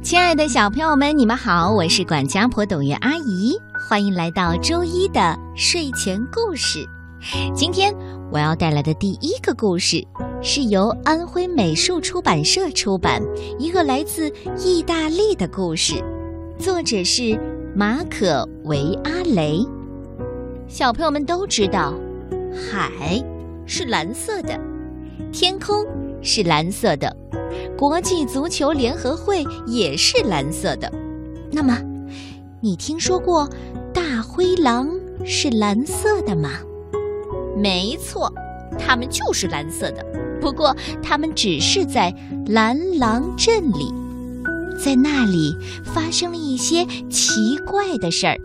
亲爱的小朋友们，你们好，我是管家婆董月阿姨，欢迎来到周一的睡前故事。今天我要带来的第一个故事是由安徽美术出版社出版，一个来自意大利的故事，作者是马可维阿雷。小朋友们都知道，海是蓝色的，天空是蓝色的。国际足球联合会也是蓝色的。那么，你听说过大灰狼是蓝色的吗？没错，它们就是蓝色的。不过，它们只是在蓝狼镇里，在那里发生了一些奇怪的事儿。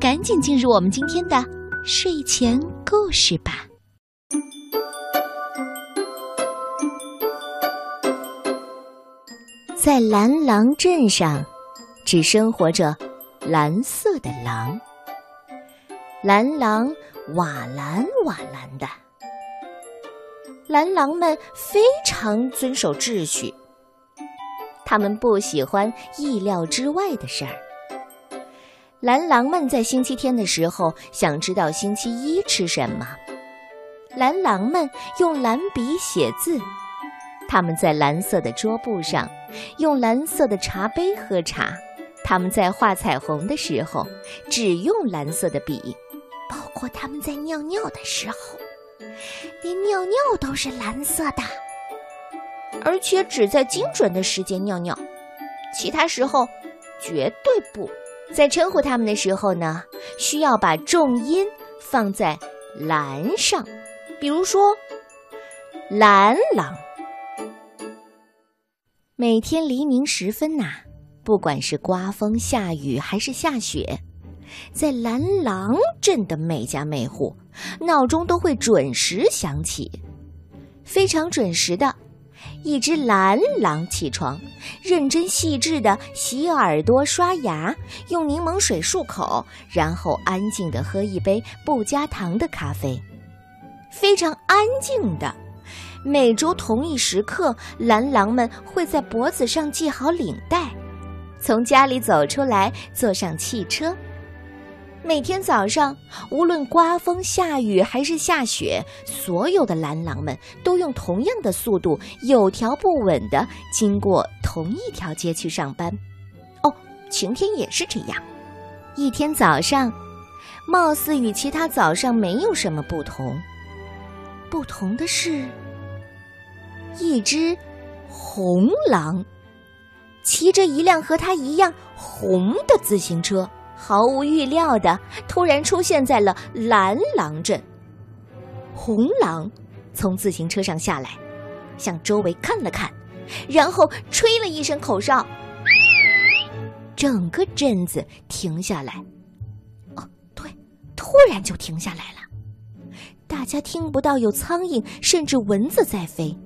赶紧进入我们今天的睡前故事吧。在蓝狼镇上，只生活着蓝色的狼。蓝狼瓦蓝瓦蓝的，蓝狼们非常遵守秩序。他们不喜欢意料之外的事儿。蓝狼们在星期天的时候想知道星期一吃什么。蓝狼们用蓝笔写字。他们在蓝色的桌布上用蓝色的茶杯喝茶，他们在画彩虹的时候只用蓝色的笔，包括他们在尿尿的时候，连尿尿都是蓝色的，而且只在精准的时间尿尿，其他时候绝对不。在称呼他们的时候呢，需要把重音放在蓝上，比如说蓝狼。每天黎明时分呐，不管是刮风下雨还是下雪，在蓝狼镇的每家每户，闹钟都会准时响起。非常准时的，一只蓝狼起床，认真细致的洗耳朵、刷牙，用柠檬水漱口，然后安静的喝一杯不加糖的咖啡。非常安静的。每周同一时刻，蓝狼们会在脖子上系好领带，从家里走出来，坐上汽车。每天早上，无论刮风下雨还是下雪，所有的蓝狼们都用同样的速度，有条不紊地经过同一条街去上班。哦，晴天也是这样。一天早上，貌似与其他早上没有什么不同。不同的是。一只红狼骑着一辆和它一样红的自行车，毫无预料的突然出现在了蓝狼镇。红狼从自行车上下来，向周围看了看，然后吹了一声口哨，整个镇子停下来。哦，对，突然就停下来了，大家听不到有苍蝇甚至蚊子在飞。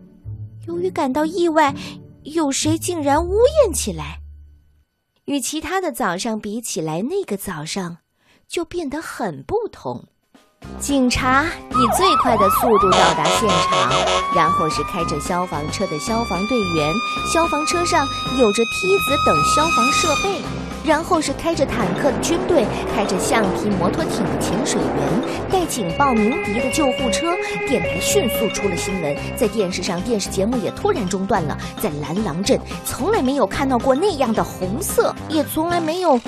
由于感到意外，有谁竟然呜咽起来。与其他的早上比起来，那个早上就变得很不同。警察以最快的速度到达现场，然后是开着消防车的消防队员，消防车上有着梯子等消防设备。然后是开着坦克的军队，开着橡皮摩托艇的潜水员，带警报鸣笛的救护车。电台迅速出了新闻，在电视上，电视节目也突然中断了。在蓝狼镇，从来没有看到过那样的红色，也从来没有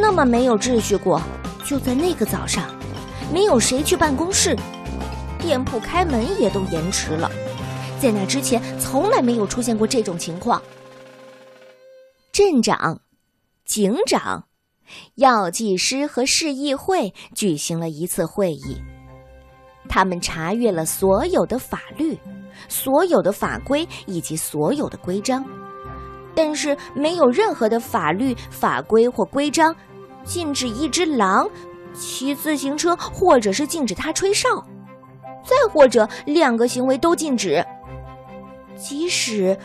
那么没有秩序过。就在那个早上，没有谁去办公室，店铺开门也都延迟了。在那之前，从来没有出现过这种情况。镇长。警长、药剂师和市议会举行了一次会议，他们查阅了所有的法律、所有的法规以及所有的规章，但是没有任何的法律、法规或规章禁止一只狼骑自行车，或者是禁止它吹哨，再或者两个行为都禁止，即使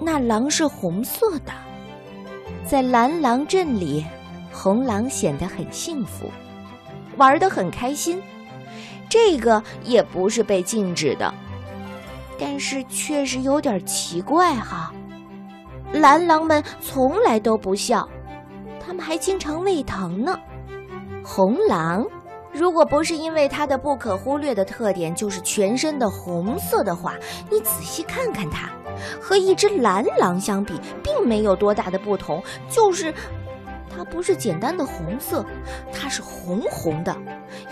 那狼是红色的。在蓝狼镇里，红狼显得很幸福，玩得很开心。这个也不是被禁止的，但是确实有点奇怪哈。蓝狼们从来都不笑，他们还经常胃疼呢。红狼，如果不是因为它的不可忽略的特点就是全身的红色的话，你仔细看看它，和一只蓝狼相比，并没有多大的不同，就是它不是简单的红色，它是红红的。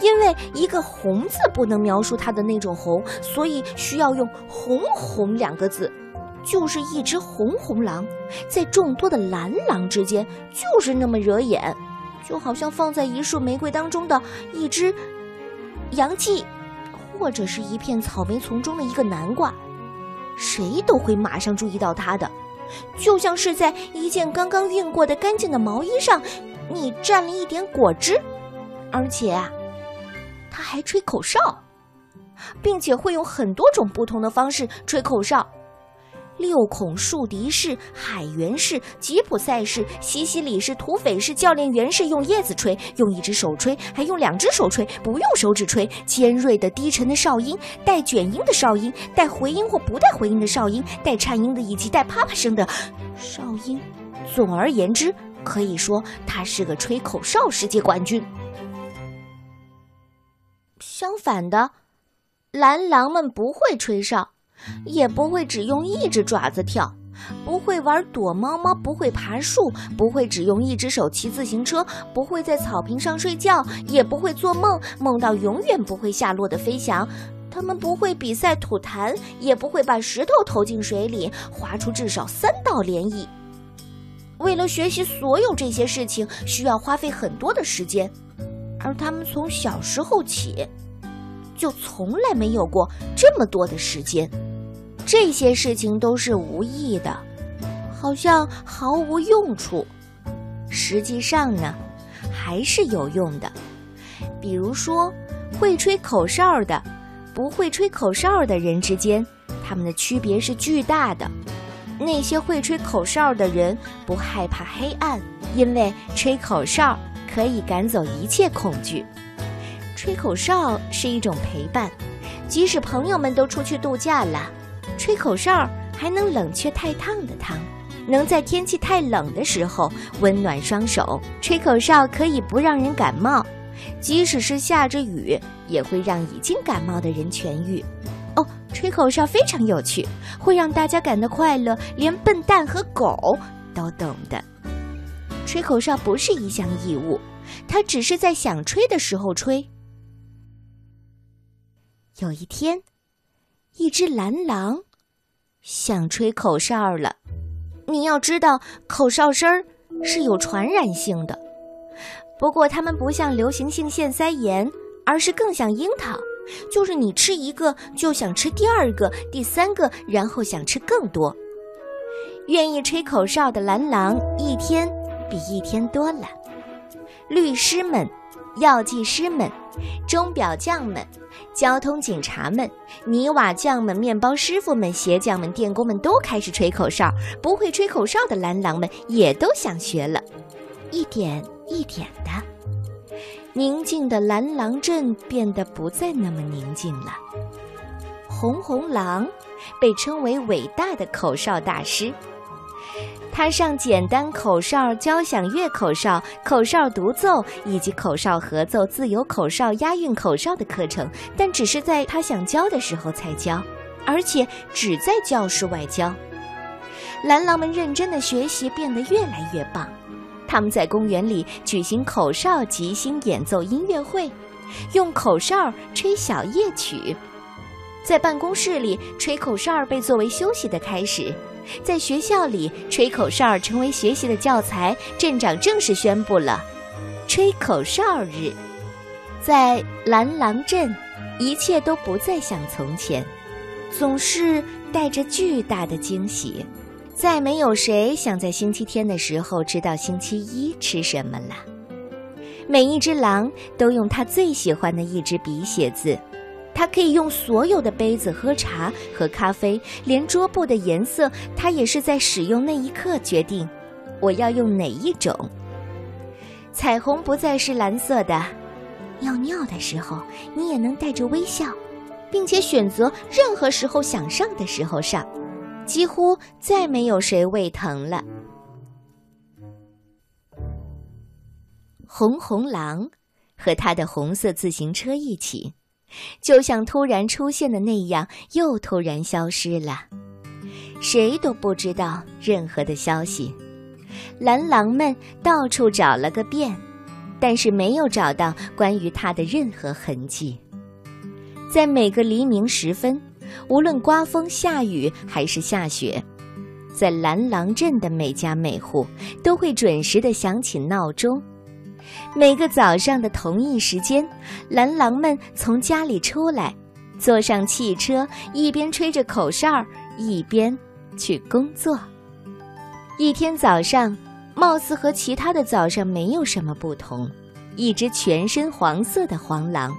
因为一个“红”字不能描述它的那种红，所以需要用“红红”两个字。就是一只红红狼，在众多的蓝狼之间，就是那么惹眼，就好像放在一束玫瑰当中的一只洋蓟，或者是一片草莓丛中的一个南瓜，谁都会马上注意到它的。就像是在一件刚刚熨过的干净的毛衣上，你蘸了一点果汁，而且啊，他还吹口哨，并且会用很多种不同的方式吹口哨。六孔竖笛式、海员式、吉普赛式、西西里式、土匪式、教练员式，用叶子吹，用一只手吹，还用两只手吹，不用手指吹。尖锐的、低沉的哨音，带卷音的哨音，带回音或不带回音的哨音，带颤音的以及带啪啪声的哨音。总而言之，可以说他是个吹口哨世界冠军。相反的，蓝狼们不会吹哨。也不会只用一只爪子跳，不会玩躲猫猫，不会爬树，不会只用一只手骑自行车，不会在草坪上睡觉，也不会做梦，梦到永远不会下落的飞翔。他们不会比赛吐痰，也不会把石头投进水里，划出至少三道涟漪。为了学习所有这些事情，需要花费很多的时间，而他们从小时候起，就从来没有过这么多的时间。这些事情都是无意的，好像毫无用处。实际上呢，还是有用的。比如说，会吹口哨的，不会吹口哨的人之间，他们的区别是巨大的。那些会吹口哨的人不害怕黑暗，因为吹口哨可以赶走一切恐惧。吹口哨是一种陪伴，即使朋友们都出去度假了。吹口哨还能冷却太烫的汤，能在天气太冷的时候温暖双手。吹口哨可以不让人感冒，即使是下着雨，也会让已经感冒的人痊愈。哦，吹口哨非常有趣，会让大家感到快乐，连笨蛋和狗都懂得。吹口哨不是一项义务，它只是在想吹的时候吹。有一天。一只蓝狼想吹口哨了。你要知道，口哨声儿是有传染性的。不过，它们不像流行性腺腮炎，而是更像樱桃，就是你吃一个就想吃第二个、第三个，然后想吃更多。愿意吹口哨的蓝狼一天比一天多了。律师们。药剂师们、钟表匠们、交通警察们、泥瓦匠们、面包师傅们、鞋匠们、电工们都开始吹口哨。不会吹口哨的蓝狼们也都想学了，一点一点的，宁静的蓝狼镇变得不再那么宁静了。红红狼被称为伟大的口哨大师。他上简单口哨、交响乐口哨、口哨独奏以及口哨合奏、自由口哨、押韵口哨的课程，但只是在他想教的时候才教，而且只在教室外教。蓝狼们认真的学习，变得越来越棒。他们在公园里举行口哨即兴演奏音乐会，用口哨吹小夜曲。在办公室里，吹口哨被作为休息的开始。在学校里，吹口哨成为学习的教材。镇长正式宣布了“吹口哨日”。在蓝狼镇，一切都不再像从前，总是带着巨大的惊喜。再没有谁想在星期天的时候知道星期一吃什么了。每一只狼都用它最喜欢的一支笔写字。他可以用所有的杯子喝茶、喝咖啡，连桌布的颜色，他也是在使用那一刻决定，我要用哪一种。彩虹不再是蓝色的，要尿的时候，你也能带着微笑，并且选择任何时候想上的时候上。几乎再没有谁胃疼了。红红狼和他的红色自行车一起，就像突然出现的那样，又突然消失了。谁都不知道任何的消息。蓝狼们到处找了个遍，但是没有找到关于他的任何痕迹。在每个黎明时分，无论刮风下雨还是下雪，在蓝狼镇的每家每户都会准时的响起闹钟。每个早上的同一时间，蓝狼们从家里出来，坐上汽车，一边吹着口哨，一边去工作。一天早上，貌似和其他的早上没有什么不同。一只全身黄色的黄狼，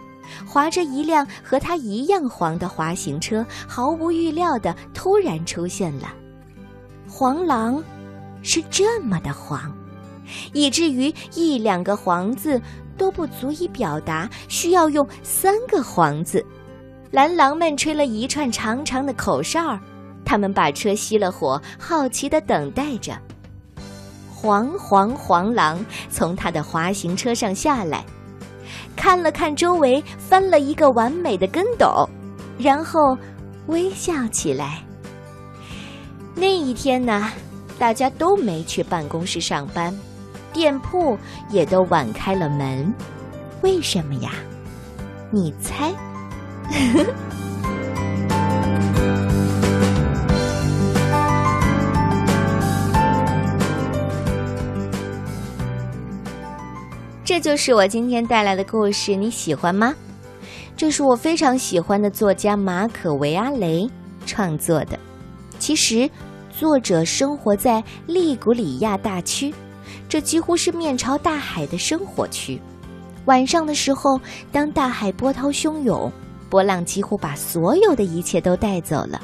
划着一辆和它一样黄的滑行车，毫无预料的突然出现了。黄狼是这么的黄，以至于一两个“黄”字都不足以表达，需要用三个“黄”字。蓝狼们吹了一串长长的口哨。他们把车熄了火，好奇地等待着。黄黄黄狼从他的滑行车上下来，看了看周围，翻了一个完美的跟斗，然后微笑起来。那一天呢，大家都没去办公室上班，店铺也都晚开了门。为什么呀？你猜？这就是我今天带来的故事，你喜欢吗？这是我非常喜欢的作家马可·维阿雷创作的。其实，作者生活在利古里亚大区，这几乎是面朝大海的生活区。晚上的时候，当大海波涛汹涌，波浪几乎把所有的一切都带走了。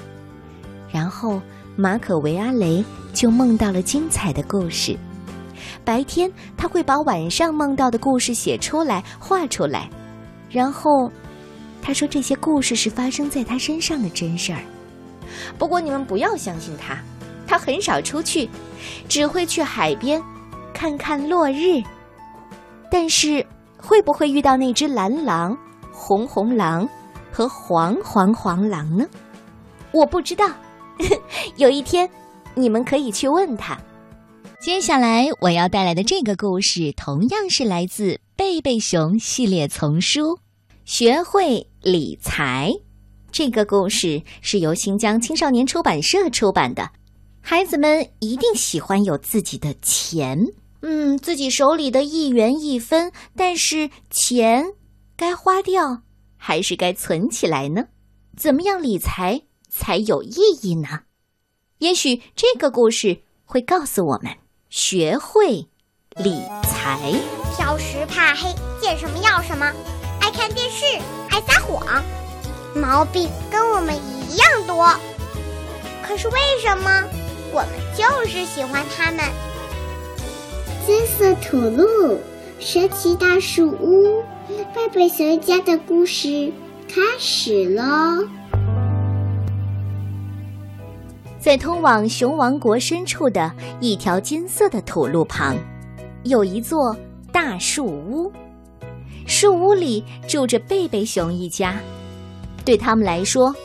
然后，马可·维阿雷就梦到了精彩的故事。白天他会把晚上梦到的故事写出来、画出来，然后他说这些故事是发生在他身上的真事儿。不过你们不要相信他，他很少出去，只会去海边看看落日。但是会不会遇到那只蓝狼、红红狼和黄黄黄狼呢？我不知道。有一天，你们可以去问他。接下来我要带来的这个故事，同样是来自贝贝熊系列丛书《学会理财》。这个故事是由新疆青少年出版社出版的。孩子们一定喜欢有自己的钱，嗯，自己手里的一元一分。但是钱该花掉还是该存起来呢？怎么样理财才有意义呢？也许这个故事会告诉我们。学会理财。挑食怕黑，见什么要什么，爱看电视，爱撒谎，毛病跟我们一样多。可是为什么我们就是喜欢他们？金色土路，神奇大树屋，贝贝熊家的故事开始喽。在通往熊王国深处的一条金色的土路旁，有一座大树屋。树屋里住着贝贝熊一家。对他们来说，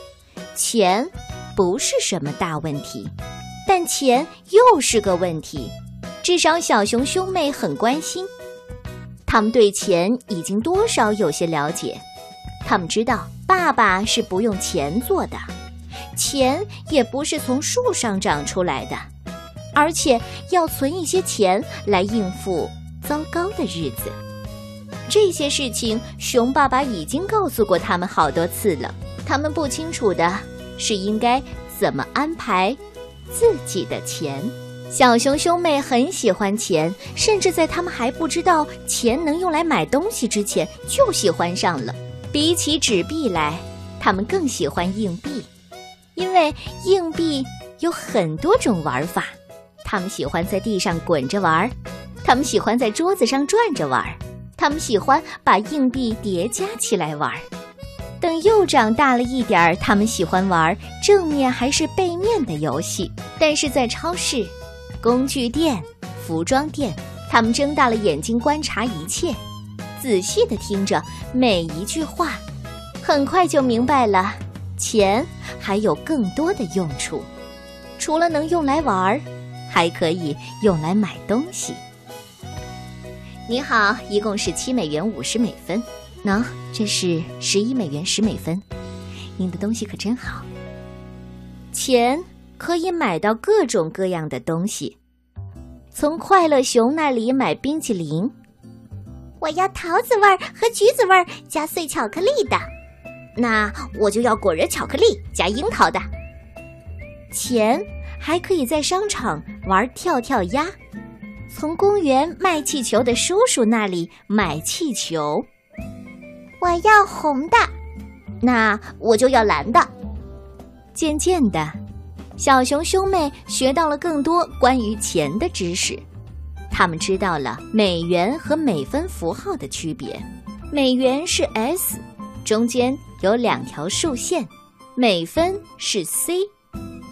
钱不是什么大问题，但钱又是个问题。至少小熊兄妹很关心。他们对钱已经多少有些了解。他们知道，爸爸是不用钱做的。钱也不是从树上长出来的，而且要存一些钱来应付糟糕的日子。这些事情，熊爸爸已经告诉过他们好多次了。他们不清楚的是应该怎么安排自己的钱。小熊兄妹很喜欢钱，甚至在他们还不知道钱能用来买东西之前就喜欢上了。比起纸币来，他们更喜欢硬币。因为硬币有很多种玩法，他们喜欢在地上滚着玩，他们喜欢在桌子上转着玩，他们喜欢把硬币叠加起来玩。等又长大了一点儿，他们喜欢玩正面还是背面的游戏。但是在超市、工具店、服装店，他们睁大了眼睛观察一切，仔细的听着每一句话，很快就明白了，钱还有更多的用处，除了能用来玩儿，还可以用来买东西。你好，一共是七美元五十美分。喏，这是十一美元十美分，您的东西可真好。钱可以买到各种各样的东西，从快乐熊那里买冰淇淋，我要桃子味儿和橘子味儿加碎巧克力的，那我就要果仁巧克力加樱桃的。钱还可以在商场玩跳跳鸭，从公园卖气球的叔叔那里买气球。我要红的，那我就要蓝的。渐渐的，小熊兄妹学到了更多关于钱的知识。他们知道了美元和美分符号的区别。美元是 S，中间有两条竖线；美分是 C，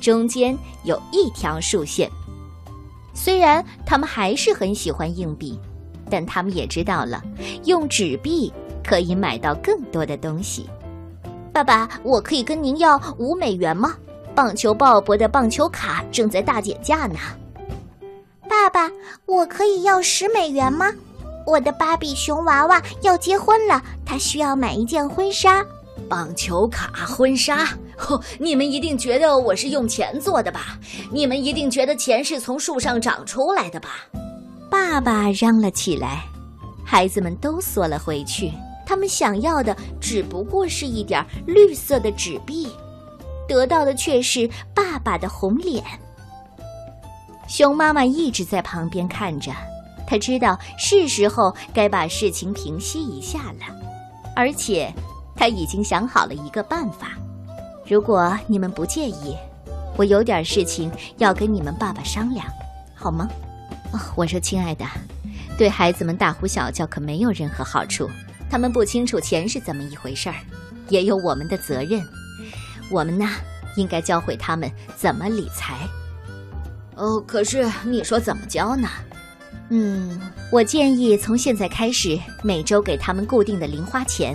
中间有一条竖线。虽然他们还是很喜欢硬币，但他们也知道了用纸币。可以买到更多的东西。爸爸，我可以跟您要五美元吗？棒球鲍勃的棒球卡正在大减价呢。爸爸，我可以要十美元吗？我的芭比熊娃娃要结婚了，他需要买一件婚纱。棒球卡、婚纱，哦，你们一定觉得我是用钱做的吧？你们一定觉得钱是从树上长出来的吧？爸爸嚷了起来，孩子们都缩了回去。他们想要的只不过是一点绿色的纸币，得到的却是爸爸的红脸。熊妈妈一直在旁边看着，她知道是时候该把事情平息一下了，而且她已经想好了一个办法。如果你们不介意，我有点事情要跟你们爸爸商量，好吗？哦，我说，亲爱的，对孩子们大呼小叫可没有任何好处。他们不清楚钱是怎么一回事儿，也有我们的责任。我们呢，应该教会他们怎么理财。哦，可是你说怎么教呢？嗯，我建议从现在开始，每周给他们固定的零花钱。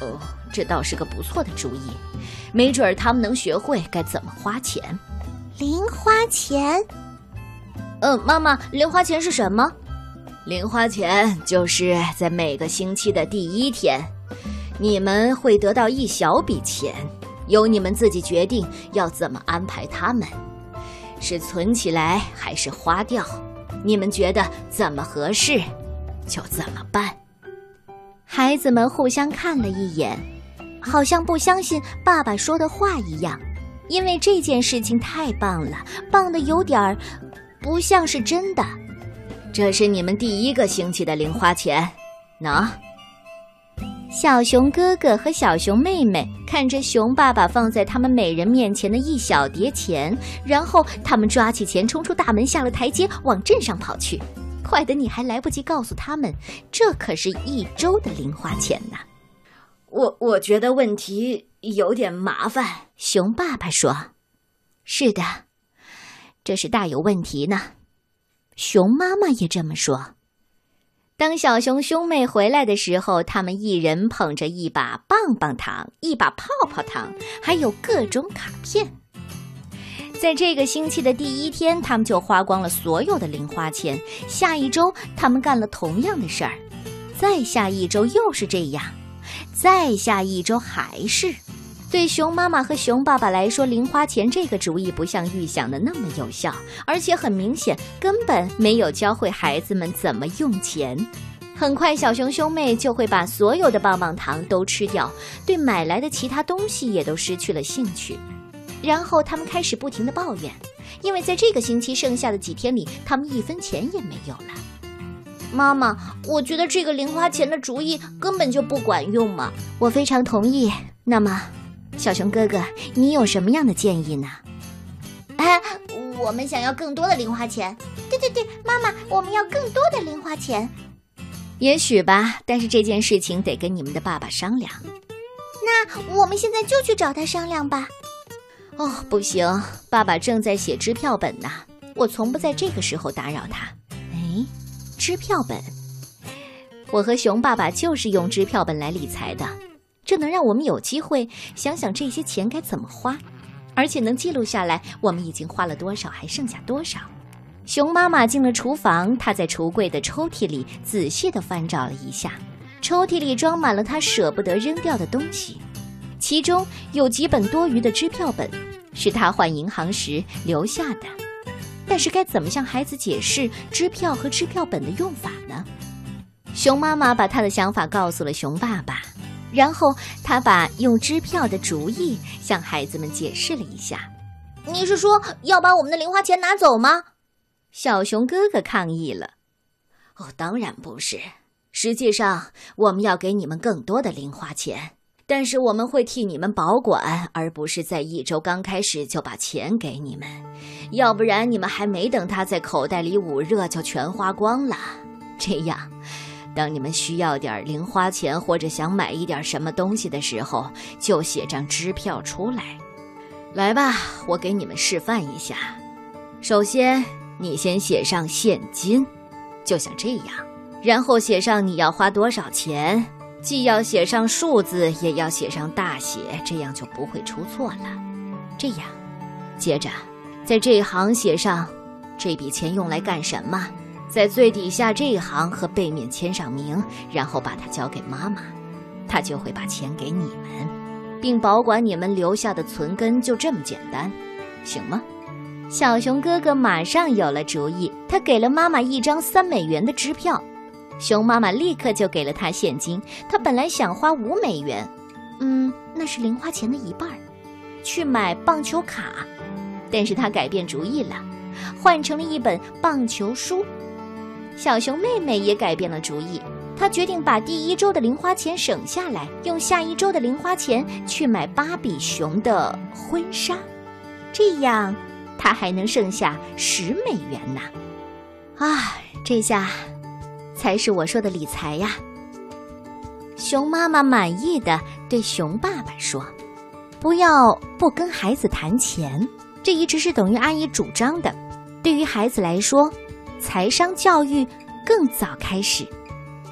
哦，这倒是个不错的主意，没准儿他们能学会该怎么花钱。零花钱？嗯，妈妈，零花钱是什么？零花钱就是在每个星期的第一天，你们会得到一小笔钱，由你们自己决定要怎么安排它们，是存起来还是花掉，你们觉得怎么合适，就怎么办。孩子们互相看了一眼，好像不相信爸爸说的话一样，因为这件事情太棒了，棒的有点儿不像是真的。这是你们第一个星期的零花钱，喏。小熊哥哥和小熊妹妹看着熊爸爸放在他们每人面前的一小叠钱，然后他们抓起钱冲出大门，下了台阶，往镇上跑去，快的你还来不及告诉他们，这可是一周的零花钱呢。我我觉得问题有点麻烦，熊爸爸说：“是的，这是大有问题呢。”熊妈妈也这么说。当小熊兄妹回来的时候，他们一人捧着一把棒棒糖、一把泡泡糖，还有各种卡片。在这个星期的第一天，他们就花光了所有的零花钱。下一周，他们干了同样的事儿；再下一周又是这样；再下一周还是。对熊妈妈和熊爸爸来说，零花钱这个主意不像预想的那么有效，而且很明显根本没有教会孩子们怎么用钱。很快，小熊兄妹就会把所有的棒棒糖都吃掉，对买来的其他东西也都失去了兴趣。然后他们开始不停的抱怨，因为在这个星期剩下的几天里，他们一分钱也没有了。妈妈，我觉得这个零花钱的主意根本就不管用嘛。我非常同意。那么。小熊哥哥，你有什么样的建议呢？哎，我们想要更多的零花钱。对对对，妈妈，我们要更多的零花钱。也许吧，但是这件事情得跟你们的爸爸商量。那我们现在就去找他商量吧。哦，不行，爸爸正在写支票本呢，我从不在这个时候打扰他。哎，支票本，我和熊爸爸就是用支票本来理财的，这能让我们有机会想想这些钱该怎么花，而且能记录下来我们已经花了多少，还剩下多少。熊妈妈进了厨房，她在橱柜的抽屉里仔细地翻找了一下，抽屉里装满了她舍不得扔掉的东西。其中有几本多余的支票本，是她换银行时留下的。但是该怎么向孩子解释支票和支票本的用法呢？熊妈妈把她的想法告诉了熊爸爸，然后他把用支票的主意向孩子们解释了一下。你是说要把我们的零花钱拿走吗？小熊哥哥抗议了。哦，当然不是。实际上，我们要给你们更多的零花钱。但是我们会替你们保管，而不是在一周刚开始就把钱给你们，要不然你们还没等他在口袋里捂热就全花光了。这样，当你们需要点零花钱或者想买一点什么东西的时候，就写张支票出来。来吧，我给你们示范一下。首先，你先写上现金，就像这样，然后写上你要花多少钱。既要写上数字，也要写上大写，这样就不会出错了。这样，接着在这一行写上这笔钱用来干什么，在最底下这一行和背面签上名，然后把它交给妈妈，她就会把钱给你们，并保管你们留下的存根。就这么简单，行吗？小熊哥哥马上有了主意，他给了妈妈一张三美元的支票。熊妈妈立刻就给了他现金。他本来想花五美元，嗯，那是零花钱的一半，去买棒球卡，但是他改变主意了，换成了一本棒球书。小熊妹妹也改变了主意，她决定把第一周的零花钱省下来，用下一周的零花钱去买芭比熊的婚纱，这样她还能剩下十美元呢。啊，这下。才是我说的理财呀！熊妈妈满意的对熊爸爸说：“不要不跟孩子谈钱，这一直是等于阿姨主张的。对于孩子来说，财商教育更早开始，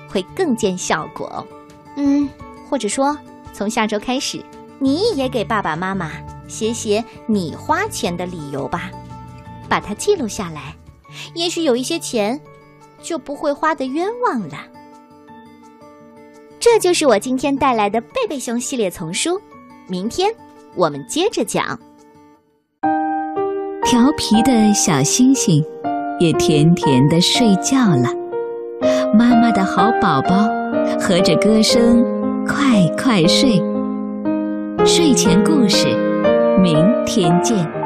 会更见效果。嗯，或者说，从下周开始，你也给爸爸妈妈写写你花钱的理由吧，把它记录下来。也许有一些钱。”就不会花的冤枉了。这就是我今天带来的贝贝熊系列丛书。明天我们接着讲。调皮的小星星也甜甜的睡觉了。妈妈的好宝宝，和着歌声快快睡。睡前故事，明天见。